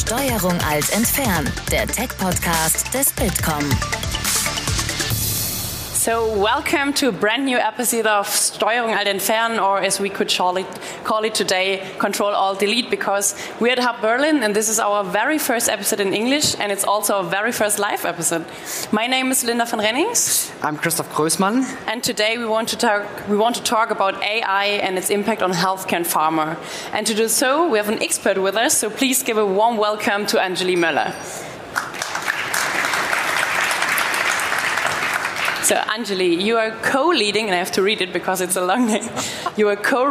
Steuerung Alt entfernen, der Tech-Podcast des Bitkom. So, welcome to a brand new episode of Steuerung Alt Entfernen, or as we could call it, call it today, Control Alt Delete, because we're at Hub Berlin and this is our very first episode in English and it's also our very first live episode. My name is Linda van Rennings. I'm Christoph Großmann. And today we want to talk, we want to talk about AI and its impact on healthcare and pharma. And to do so, we have an expert with us, so please give a warm welcome to Anjali Möller. So, Anjali, you are co leading, and I have to read it because it's a long name. You are co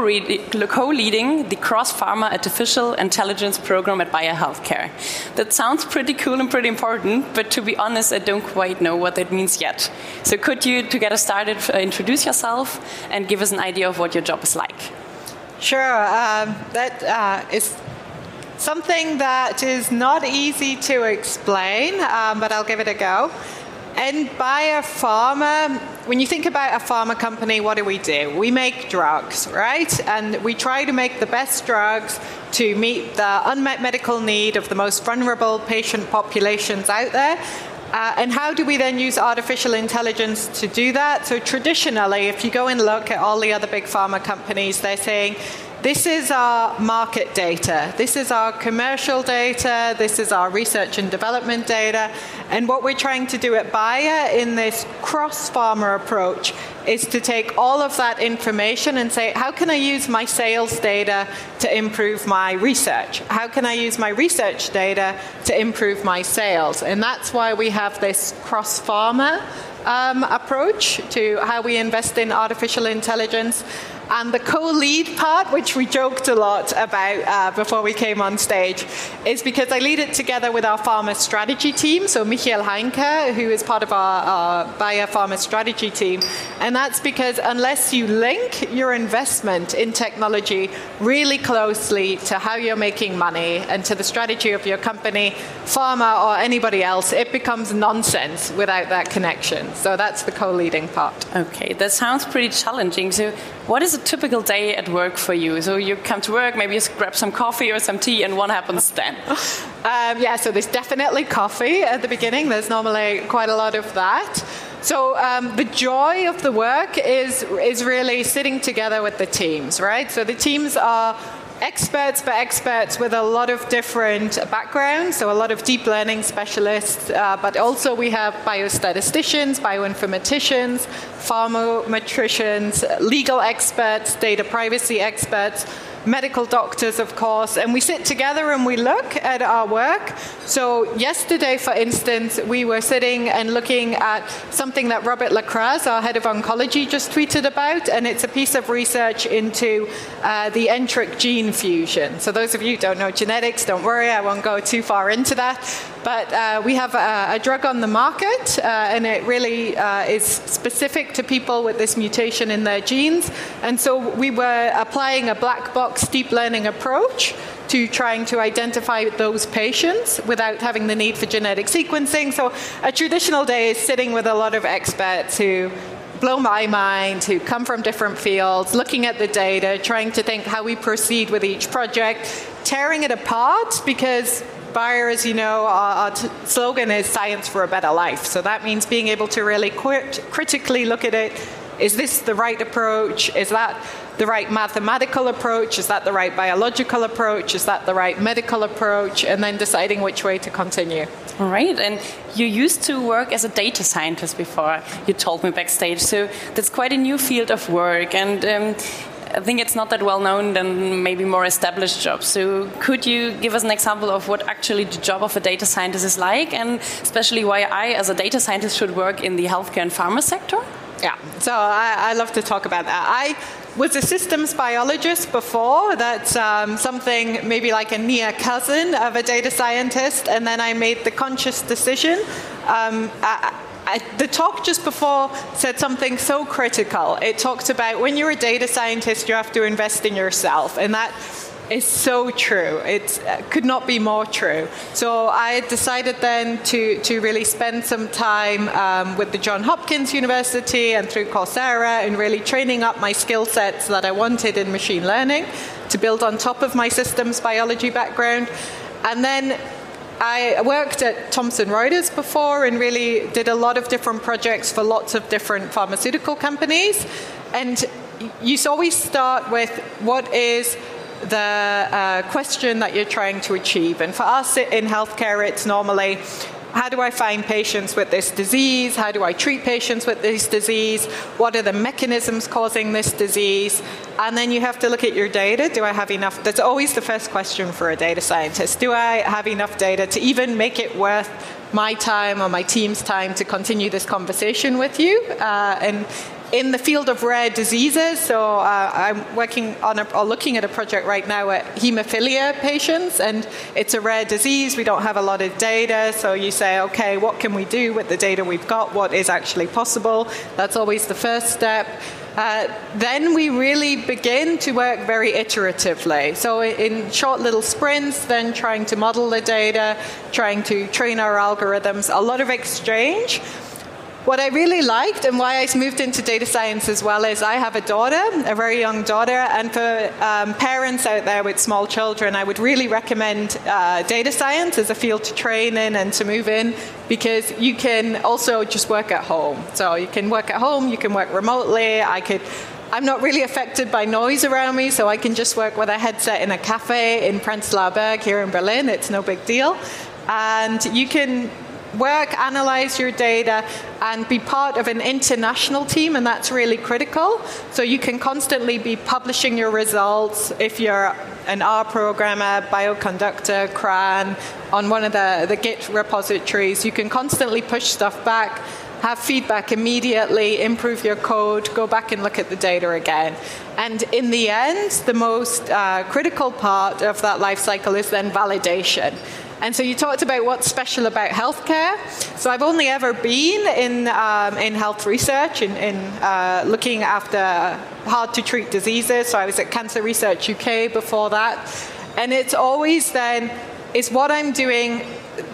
leading the Cross Pharma Artificial Intelligence program at Bayer Healthcare. That sounds pretty cool and pretty important, but to be honest, I don't quite know what that means yet. So, could you, to get us started, uh, introduce yourself and give us an idea of what your job is like? Sure. Um, that uh, is something that is not easy to explain, um, but I'll give it a go. And Bayer Pharma, when you think about a pharma company, what do we do? We make drugs, right? And we try to make the best drugs to meet the unmet medical need of the most vulnerable patient populations out there. Uh, and how do we then use artificial intelligence to do that? So, traditionally, if you go and look at all the other big pharma companies, they're saying, this is our market data. This is our commercial data. This is our research and development data. And what we're trying to do at Bayer in this cross pharma approach is to take all of that information and say, how can I use my sales data to improve my research? How can I use my research data to improve my sales? And that's why we have this cross pharma um, approach to how we invest in artificial intelligence. And the co lead part, which we joked a lot about uh, before we came on stage, is because I lead it together with our pharma strategy team. So, Michael Heinke, who is part of our, our Bayer pharma strategy team. And that's because unless you link your investment in technology really closely to how you're making money and to the strategy of your company, pharma, or anybody else, it becomes nonsense without that connection. So, that's the co leading part. Okay, that sounds pretty challenging. So, what is a typical day at work for you? So you come to work, maybe you grab some coffee or some tea, and what happens then? Um, yeah, so there's definitely coffee at the beginning. There's normally quite a lot of that. So um, the joy of the work is is really sitting together with the teams, right? So the teams are experts, but experts with a lot of different backgrounds. So, a lot of deep learning specialists, uh, but also we have biostatisticians, bioinformaticians, pharmacometricians, legal experts, data privacy experts medical doctors, of course, and we sit together and we look at our work. So, yesterday, for instance, we were sitting and looking at something that Robert LaCaze, our head of oncology, just tweeted about, and it's a piece of research into uh, the NTRK gene fusion. So, those of you who don't know genetics, don't worry, I won't go too far into that. But uh, we have a, a, drug on the market, uh, and it really uh, is specific to people with this mutation in their genes. And so we were applying a black box deep learning approach to trying to identify those patients without having the need for genetic sequencing. So a traditional day is sitting with a lot of experts who blow my mind, who come from different fields, looking at the data, trying to think how we proceed with each project, tearing it apart because Bayer, as you know, t- slogan is science for a better life. So that means being able to really quit, critically look at it. Is this the right approach? Is that the right mathematical approach? Is that the right biological approach? Is that the right medical approach? And then deciding which way to continue. Right. And you used to work as a data scientist before, you told me backstage. So that's quite a new field of work. And um, I think it's not that well known than maybe more established jobs. So, could you give us an example of what actually the job of a data scientist is like, and especially why I, as a data scientist, should work in the healthcare and pharma sector? Yeah, so I, I love to talk about that. I was a systems biologist before. That's um, something maybe like a near cousin of a data scientist, and then I made the conscious decision. Um, I, the talk just before said something so critical. It talked about when you're a data scientist, you have to invest in yourself, and that is so true. It uh, could not be more true. So I decided then to, to really spend some time um, with the Johns Hopkins University and through Coursera and really training up my skill sets that I wanted in machine learning to build on top of my systems biology background. And then I worked at Thomson Reuters before and really did a lot of different projects for lots of different pharmaceutical companies. And you always start with what is the uh, question that you're trying to achieve. And for us in healthcare, it's normally how do I find patients with this disease? How do I treat patients with this disease? What are the mechanisms causing this disease? And then you have to look at your data. Do I have enough? That's always the first question for a data scientist. Do I have enough data to even make it worth my time or my team's time to continue this conversation with you? Uh, and in the field of rare diseases. So uh, I'm working on a, or looking at a project right now at hemophilia patients, and it's a rare disease. We don't have a lot of data, so you say, okay, what can we do with the data we've got? What is actually possible? That's always the first step. Uh, then we really begin to work very iteratively. So, in short little sprints, then trying to model the data, trying to train our algorithms, a lot of exchange. What I really liked and why I moved into data science as well is I have a daughter, a very young daughter, and for um, parents out there with small children, I would really recommend uh, data science as a field to train in and to move in because you can also just work at home. So you can work at home, you can work remotely. I could I'm not really affected by noise around me, so I can just work with a headset in a cafe in Prenzlauer Berg here in Berlin. It's no big deal. And you can work, analyze your data, and be part of an international team, and that's really critical. So you can constantly be publishing your results if you're an R programmer, bioconductor, CRAN, on one of the, the Git repositories. You can constantly push stuff back have feedback immediately, improve your code, go back and look at the data again. And in the end, the most uh, critical part of that life cycle is then validation. And so you talked about what's special about healthcare. So I've only ever been in, um, in health research, in, in uh, looking after hard to treat diseases. So I was at Cancer Research UK before that. And it's always then, is what I'm doing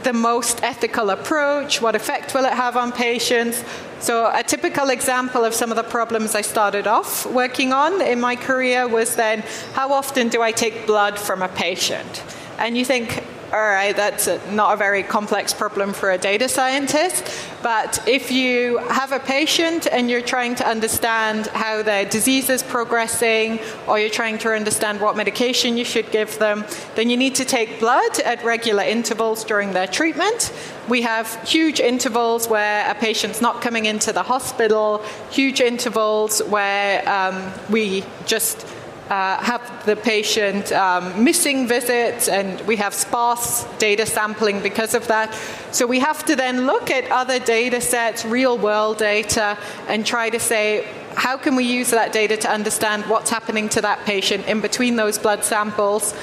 the most ethical approach? What effect will it have on patients? So, a typical example of some of the problems I started off working on in my career was then how often do I take blood from a patient? And you think, all right, that's not a very complex problem for a data scientist. But if you have a patient and you're trying to understand how their disease is progressing, or you're trying to understand what medication you should give them, then you need to take blood at regular intervals during their treatment. We have huge intervals where a patient's not coming into the hospital, huge intervals where um, we just uh, have the patient um, missing visits, and we have sparse data sampling because of that. So we have to then look at other data sets, real world data, and try to say, how can we use that data to understand what's happening to that patient in between those blood samples?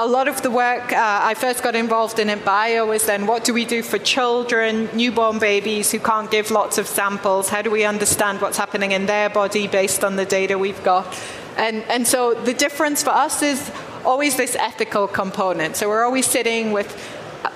a lot of the work uh, I first got involved in at Bayer was then what do we do for children, newborn babies who can't give lots of samples? How do we understand what's happening in their body based on the data we've got? And, and so the difference for us is always this ethical component. So we're always sitting with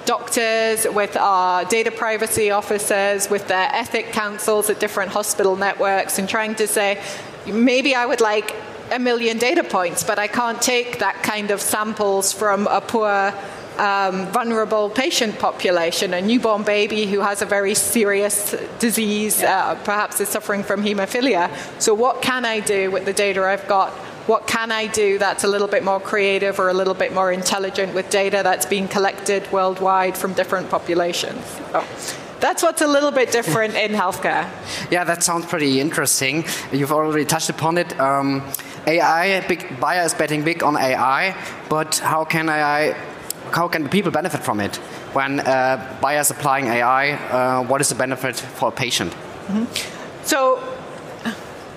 doctors, with our data privacy officers, with their ethic councils at different hospital networks, and trying to say, maybe I would like a million data points, but I can't take that kind of samples from a poor um, vulnerable patient population, a newborn baby who has a very serious disease, uh, perhaps is suffering from hemophilia. So, what can I do with the data I've got? What can I do that's a little bit more creative or a little bit more intelligent with data that's being collected worldwide from different populations? So, that's what's a little bit different in healthcare. Yeah, that sounds pretty interesting. You've already touched upon it. Um, AI, big Bayer is betting big on AI, but how can AI how can people benefit from it? When uh, Bayer's applying AI, uh, what is the benefit for a patient? Mm -hmm. So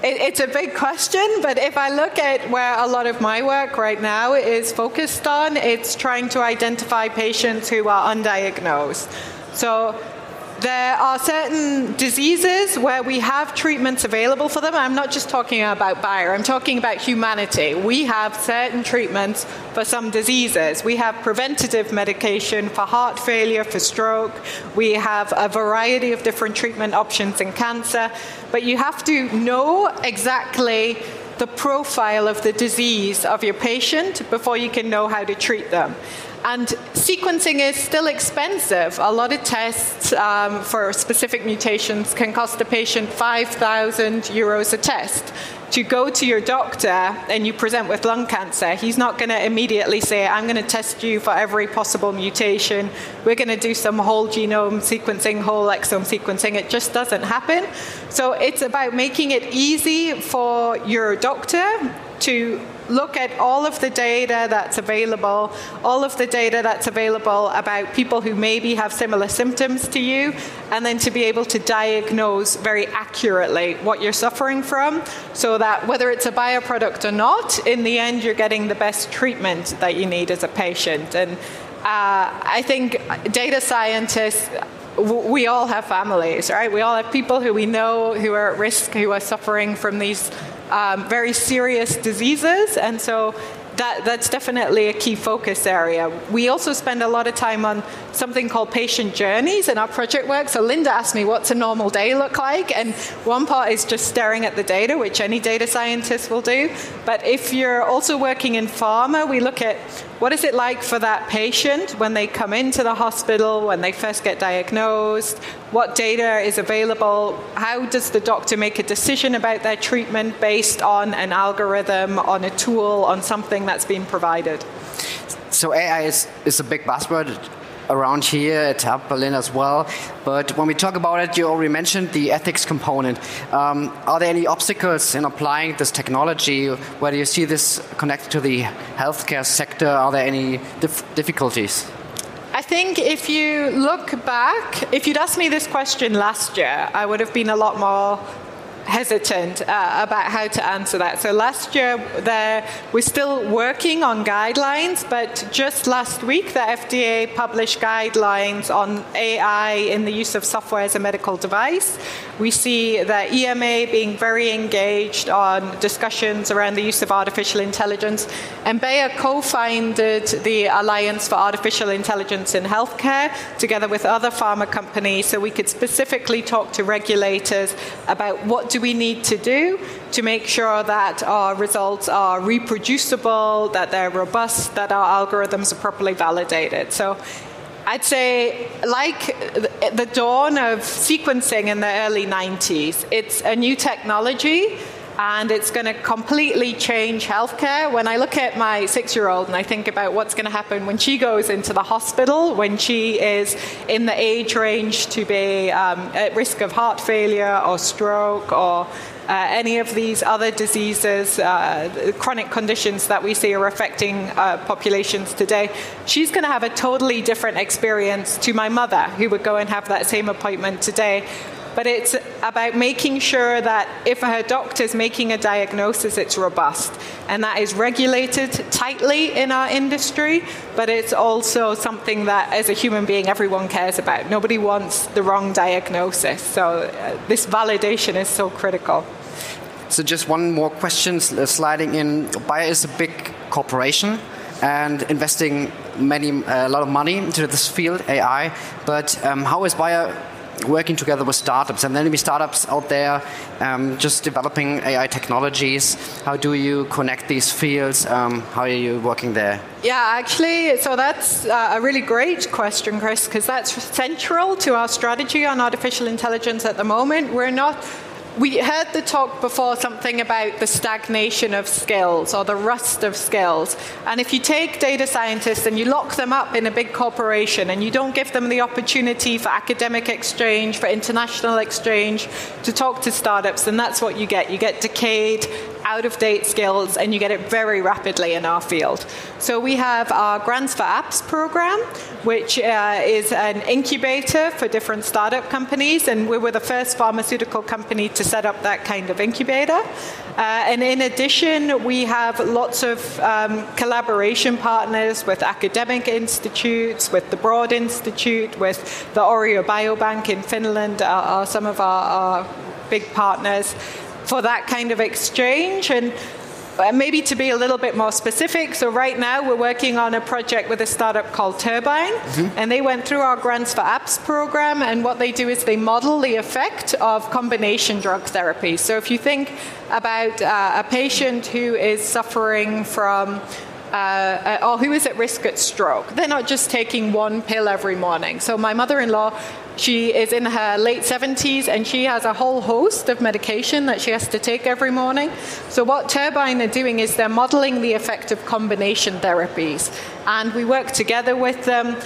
it, it's a big question, but if I look at where a lot of my work right now is focused on, it's trying to identify patients who are undiagnosed. So there are certain diseases where we have treatments available for them. I'm not just talking about Bayer, I'm talking about humanity. We have certain treatments for some diseases. We have preventative medication for heart failure, for stroke. We have a variety of different treatment options in cancer. But you have to know exactly the profile of the disease of your patient before you can know how to treat them. And sequencing is still expensive. A lot of tests um, for specific mutations can cost a patient 5,000 euros a test. To go to your doctor and you present with lung cancer, he's not going to immediately say, I'm going to test you for every possible mutation. We're going to do some whole genome sequencing, whole exome sequencing. It just doesn't happen. So it's about making it easy for your doctor to look at all of the data that's available, all of the data that's available about people who maybe have similar symptoms to you, and then to be able to diagnose very accurately what you're suffering from so that whether it's a Bayer product or not, in the end, you're getting the best treatment that you need as a patient. And uh, I think data scientists we all have families, right? We all have people who we know who are at risk, who are suffering from these um, very serious diseases, and so that, that's definitely a key focus area. We also spend a lot of time on something called patient journeys in our project work. So Linda asked me, what's a normal day look like? And one part is just staring at the data, which any data scientist will do. But if you're also working in pharma, we look at what is it like for that patient when they come into the hospital, when they first get diagnosed? What data is available? How does the doctor make a decision about their treatment based on an algorithm, on a tool, on something that's been provided? So AI is, is a big buzzword around here at Hub Berlin as well. But when we talk about it, you already mentioned the ethics component. Um, are there any obstacles in applying this technology? Where do you see this connected to the healthcare sector? Are there any dif difficulties? I think if you look back, if you'd asked me this question last year, I would have been a lot more hesitant uh, about how to answer that. So last year, we're still working on guidelines, but just last week, the FDA published guidelines on AI in the use of software as a medical device. We see the EMA being very engaged on discussions around the use of artificial intelligence. And Bayer co founded the Alliance for Artificial Intelligence in Healthcare together with other pharma companies so we could specifically talk to regulators about what do we need to do to make sure that our results are reproducible, that they're robust, that our algorithms are properly validated. So I'd say, like the dawn of sequencing in the early 90s, it's a new technology and it's going to completely change healthcare. When I look at my six year old and I think about what's going to happen when she goes into the hospital, when she is in the age range to be um, at risk of heart failure or stroke or uh, any of these other diseases, uh, chronic conditions that we see are affecting uh, populations today, she's going to have a totally different experience to my mother, who would go and have that same appointment today. But it's about making sure that if her is making a diagnosis, it's robust. And that is regulated tightly in our industry, but it's also something that, as a human being, everyone cares about. Nobody wants the wrong diagnosis. So, uh, this validation is so critical. So, just one more question sliding in. Bayer is a big corporation and investing many a lot of money into this field AI. But um, how is Bayer working together with startups and then be startups out there um, just developing AI technologies. How do you connect these fields? Um, how are you working there? Yeah, actually, so that's uh, a really great question, Chris, because that's central to our strategy on artificial intelligence at the moment. We're not we heard the talk before something about the stagnation of skills or the rust of skills. And if you take data scientists and you lock them up in a big corporation and you don't give them the opportunity for academic exchange, for international exchange, to talk to startups, then that's what you get. You get decayed, out of date skills, and you get it very rapidly in our field. So we have our Grants for Apps program, which uh, is an incubator for different startup companies, and we were the first pharmaceutical company to set up that kind of incubator. Uh, and in addition, we have lots of um, collaboration partners with academic institutes, with the Broad Institute, with the Auria Biobank in Finland, are, are some of our, our big partners for that kind of exchange. And maybe to be a little bit more specific, so right now we're working on a project with a startup called Turbine, mm-hmm. and they went through our Grants for Apps program, and what they do is they model the effect of combination drug therapy. So if you think about uh, a patient who is suffering from uh, uh, or who is at risk at stroke. They're not just taking one pill every morning. So my mother-in-law, she is in her late 70s and she has a whole host of medication that she has to take every morning. So what Turbine are doing is they're modeling the effect of combination therapies. And we work together with them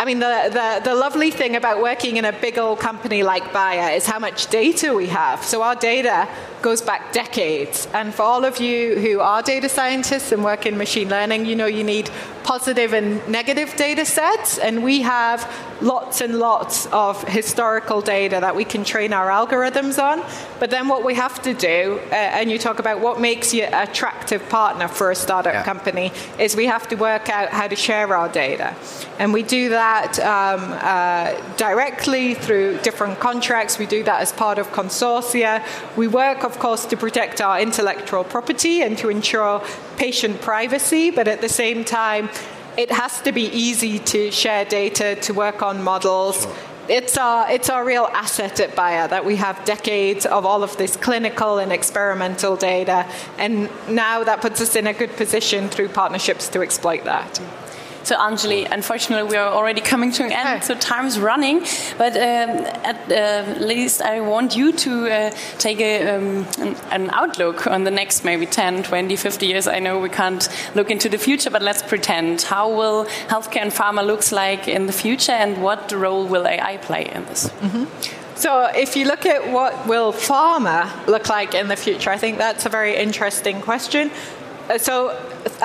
I mean, the, the, the, lovely thing about working in a big old company like Bayer is how much data we have. So our data goes back decades. And for all of you who are data scientists and work in machine learning, you know you need positive and negative data sets. And we have lots and lots of historical data that we can train our algorithms on. But then what we have to do, uh, and you talk about what makes you an attractive partner for a startup yeah. company, is we have to work out how to share our data. And we do that um, uh, directly through different contracts. We do that as part of consortia. We work, of course, to protect our intellectual property and to ensure patient privacy, but at the same time, it has to be easy to share data, to work on models. Sure. It's our, it's our real asset at Bayer that we have decades of all of this clinical and experimental data, and now that puts us in a good position through partnerships to exploit that. So, Anjali, unfortunately, we are already coming to an end, so time is running. But um, at uh, least I want you to uh, take a, um, an, an, outlook on the next maybe 10, 20, 50 years. I know we can't look into the future, but let's pretend. How will healthcare and pharma looks like in the future, and what role will AI play in this? Mm -hmm. So, if you look at what will pharma look like in the future, I think that's a very interesting question. Uh, so,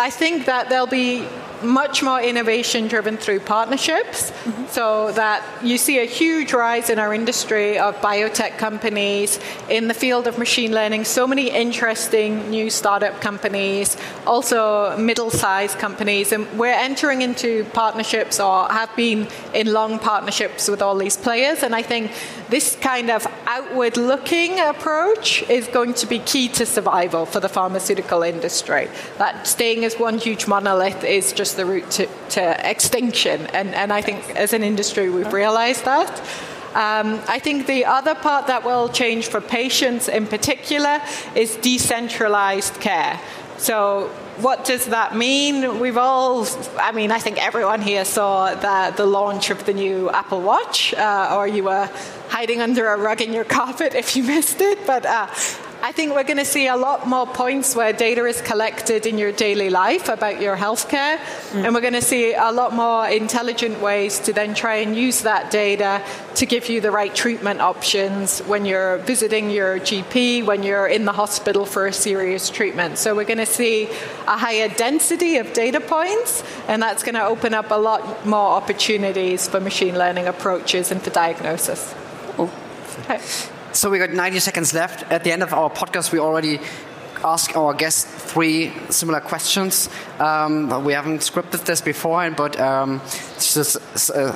I think that there'll be much more innovation driven through partnerships. Mm-hmm. so that you see a huge rise in our industry of biotech companies in the field of machine learning so many interesting new startup companies also middle-sized companies. And we're entering into partnerships or have been in long partnerships with all these players. And i think this kind of outward looking approach is going to be key to survival for the pharmaceutical industry. That staying as one huge monolith is just the route to, to extinction. And, and I think as an industry, we've realized that. Um, I think the other part that will change for patients in particular is decentralized care. So, what does that mean? We've all, I mean, I think everyone here saw the, the launch of the new Apple Watch, uh, or you were hiding under a rug in your carpet if you missed it. But uh, I think we're going to see a lot more points where data is collected in your daily life about your healthcare, mm. and we're going to see a lot more intelligent ways to then try and use that data to give you the right treatment options when you're visiting your GP, when you're in the hospital for a serious treatment. So we're going to see a higher density of data points, and that's going to open up a lot more opportunities for machine learning approaches and for diagnosis. Oh. Okay. So we got 90 seconds left. At the end of our podcast, we already ask our guests three similar questions. Um, we haven't scripted this beforehand, but um, it's just uh,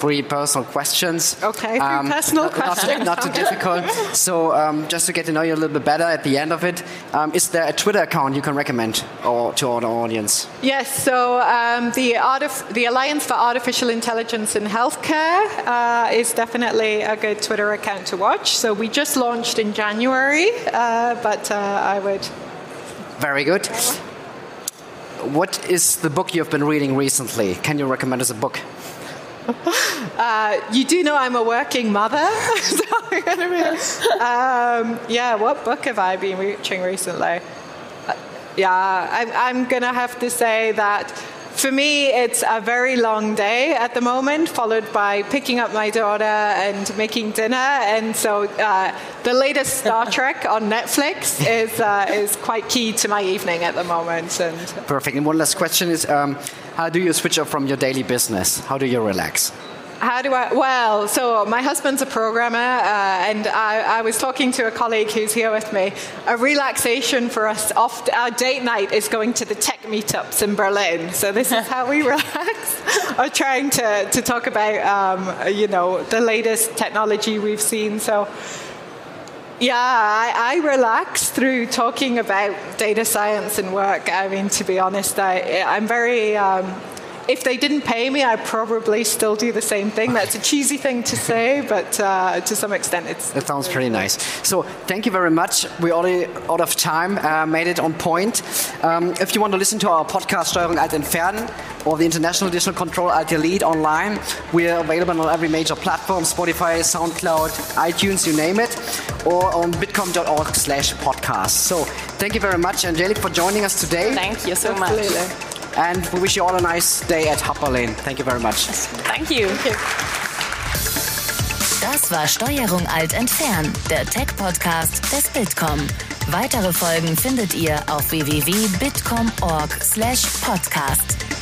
three personal questions. Okay, three um, personal not, questions. Not, not, too difficult. So um, just to get to know you a little bit better at the end of it, um, is there a Twitter account you can recommend or, to our audience? Yes. So um, the, the Alliance for Artificial Intelligence in Healthcare uh, is definitely a good Twitter account to watch. So we just launched in January, uh, but uh, I would very good. What is the book you've been reading recently? Can you recommend us a book? Uh, you do know I'm a working mother. um, yeah, what book have I been reading recently? Uh, yeah, I'm, I'm going to have to say that for me, it's a very long day at the moment, followed by picking up my daughter and making dinner. And so uh, the latest Star Trek on Netflix is, uh, is quite key to my evening at the moment. And Perfect. And one last question is um, how do you switch off from your daily business? How do you relax? How do I? Well, so my husband's a programmer, uh, and I, I, was talking to a colleague who's here with me. A relaxation for us, off our date night is going to the tech meetups in Berlin. So this is how we relax. or trying to, to talk about, um, you know, the latest technology we've seen. So Yeah, I, I, relax through talking about data science and work. I mean, to be honest, I, I'm very um, if they didn't pay me, I'd probably still do the same thing. That's a cheesy thing to say, but uh, to some extent, it's. That sounds pretty nice. So, thank you very much. We're already out of time, uh, made it on point. Um, if you want to listen to our podcast, Steuerung Alt Entfernen, or the International Digital Control Alt Delete online, we are available on every major platform Spotify, SoundCloud, iTunes, you name it, or on bitkom.org slash podcast. So, thank you very much, Anjali, for joining us today. Thank you so Absolutely. much. And we wish you all a nice day at Happerlane. Thank you very much. Thank you. Thank you. Das war Steuerung alt entfernen, der Tech-Podcast des Bitkom. Weitere Folgen findet ihr auf www.bitkom.org/podcast.